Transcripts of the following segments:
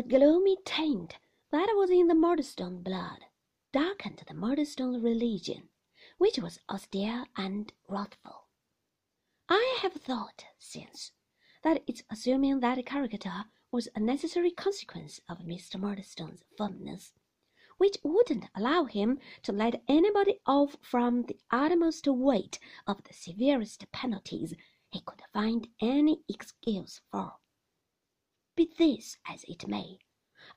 the gloomy taint that was in the Murdstone blood darkened the Murdstone religion, which was austere and wrathful. I have thought since that its assuming that character was a necessary consequence of Mr. Murdstone's firmness, which wouldn't allow him to let anybody off from the utmost weight of the severest penalties he could find any excuse for. Be this as it may,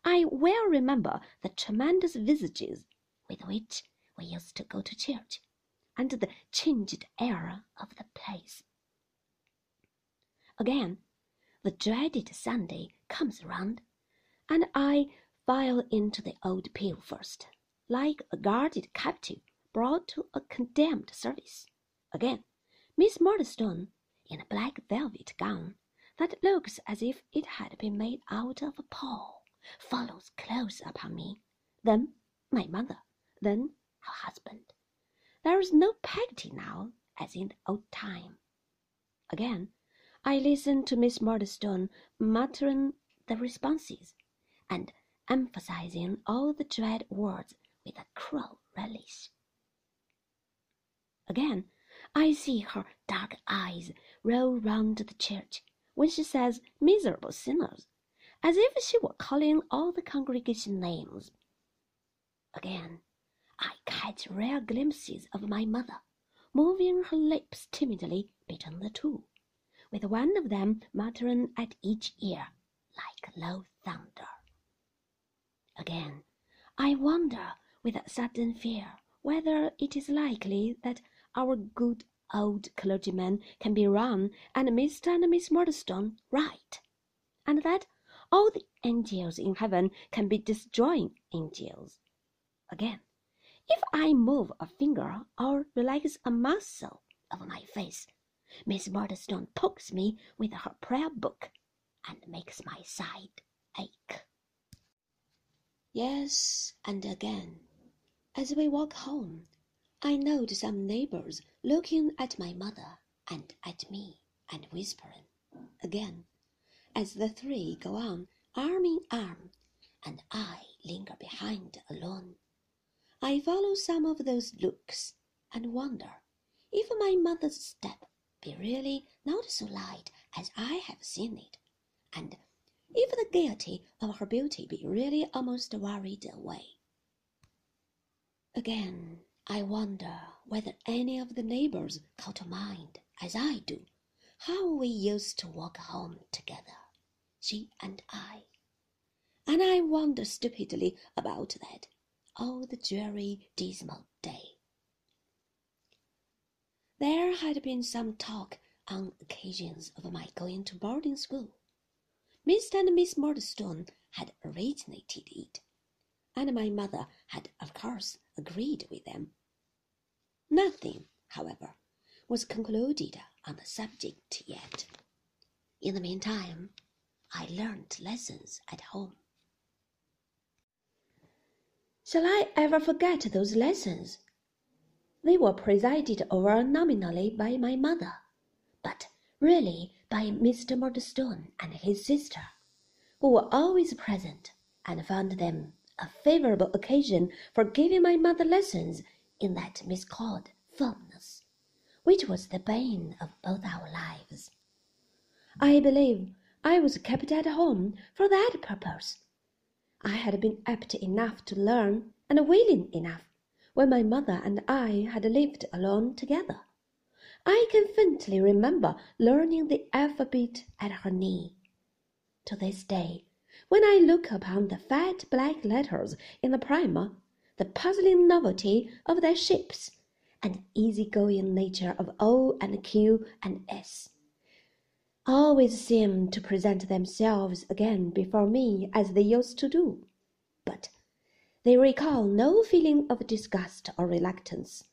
I well remember the tremendous visages with which we used to go to church, and the changed air of the place. Again, the dreaded Sunday comes round, and I file into the old pew first, like a guarded captive brought to a condemned service. Again, Miss Murdstone, in a black velvet gown that looks as if it had been made out of a pall, follows close upon me. Then my mother, then her husband. There is no Peggotty now, as in the old time. Again, I listen to Miss Murdstone muttering the responses, and emphasizing all the dread words with a cruel relish. Again, I see her dark eyes roll round the church when she says miserable sinners, as if she were calling all the congregation names. Again, I catch rare glimpses of my mother, moving her lips timidly between the two with one of them muttering at each ear like low thunder. Again, I wonder with a sudden fear whether it is likely that our good old clergyman can be wrong and Mr. and Miss Murdstone right, and that all the angels in heaven can be destroying angels. Again, if I move a finger or relax a muscle of my face, Miss Murdstone pokes me with her prayer book and makes my side ache. Yes, and again, as we walk home, I note some neighbors looking at my mother and at me and whispering. Again, as the three go on arm in arm, and I linger behind alone, I follow some of those looks and wonder if my mother's step be really not so light as I have seen it, and if the gaiety of her beauty be really almost worried away. Again, I wonder whether any of the neighbors call to mind, as I do, how we used to walk home together, she and I. And I wonder stupidly about that all the dreary, dismal day. There had been some talk on occasions of my going to boarding school. Mr. and Miss Murdstone had originated it, and my mother had of course agreed with them. Nothing, however, was concluded on the subject yet. In the meantime, I learnt lessons at home. Shall I ever forget those lessons? They were presided over nominally by my mother, but really by Mr. Murdstone and his sister, who were always present, and found them a favourable occasion for giving my mother lessons in that miscalled firmness, which was the bane of both our lives. I believe I was kept at home for that purpose. I had been apt enough to learn, and willing enough when my mother and I had lived alone together. I can faintly remember learning the alphabet at her knee. To this day, when I look upon the fat black letters in the primer, the puzzling novelty of their shapes, and easy-going nature of O and Q and S, always seem to present themselves again before me as they used to do. But they recall no feeling of disgust or reluctance.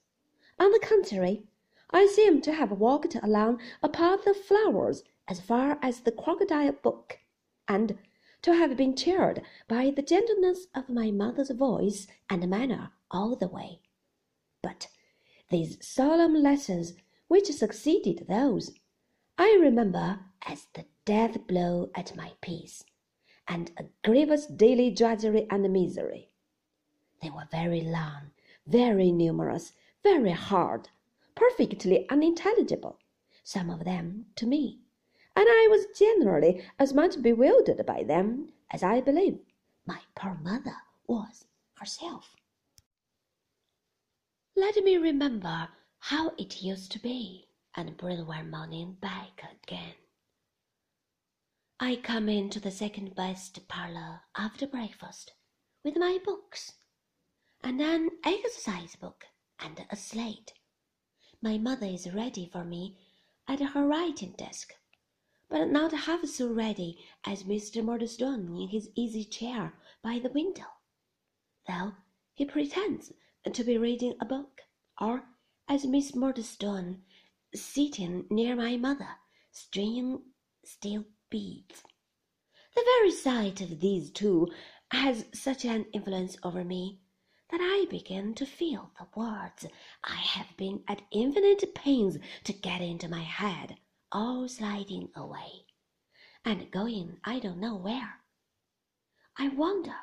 On the contrary, I seem to have walked along a path of flowers as far as the crocodile book, and to have been cheered by the gentleness of my mother's voice and manner all the way. But these solemn lessons which succeeded those, I remember as the death blow at my peace, and a grievous daily drudgery and misery. They were very long, very numerous, very hard, perfectly unintelligible, some of them to me, and I was generally as much bewildered by them as I believe my poor mother was herself. Let me remember how it used to be, and bring one morning back again. I come into the second best parlor after breakfast with my books and an exercise book and a slate. My mother is ready for me at her writing desk, but not half so ready as Mr. Murdstone in his easy chair by the window, though he pretends to be reading a book, or as Miss Murdstone sitting near my mother, stringing steel beads. The very sight of these two has such an influence over me that I begin to feel the words I have been at infinite pains to get into my head all sliding away, and going I don't know where. I wonder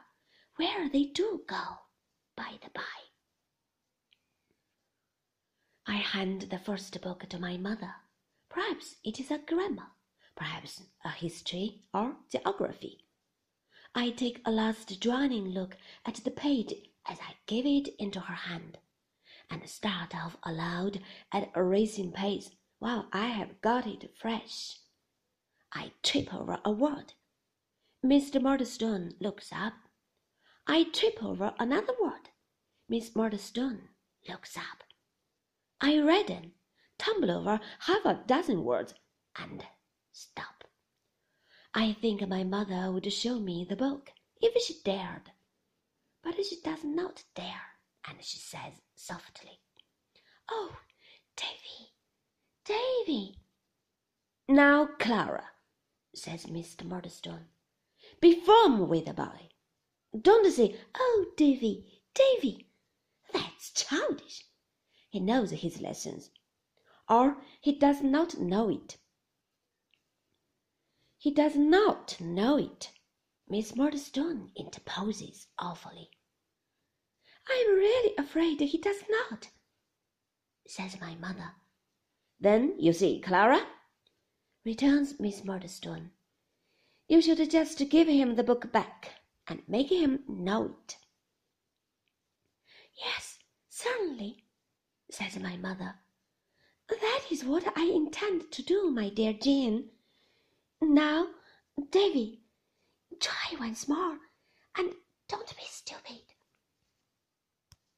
where they do go, by the by. I hand the first book to my mother. Perhaps it is a grammar, perhaps a history or geography. I take a last drowning look at the page as I give it into her hand, and start off aloud at a racing pace while I have got it fresh. I trip over a word. Mr. Murdstone looks up. I trip over another word. Miss Murdstone looks up. I redden, tumble over half a dozen words, and stop. I think my mother would show me the book if she dared but she does not dare, and she says softly, Oh, Davy, Davy. Now, Clara, says Mr. Murdstone, be firm with the boy. Don't say, Oh, Davy, Davy. That's childish. He knows his lessons, or he does not know it. He does not know it. Miss Murdstone interposes awfully. I am really afraid he does not, says my mother. Then you see, Clara, returns Miss Murdstone, you should just give him the book back and make him know it. Yes, certainly, says my mother. That is what I intend to do, my dear Jane. Now, Davy, try once more, and don't be stupid.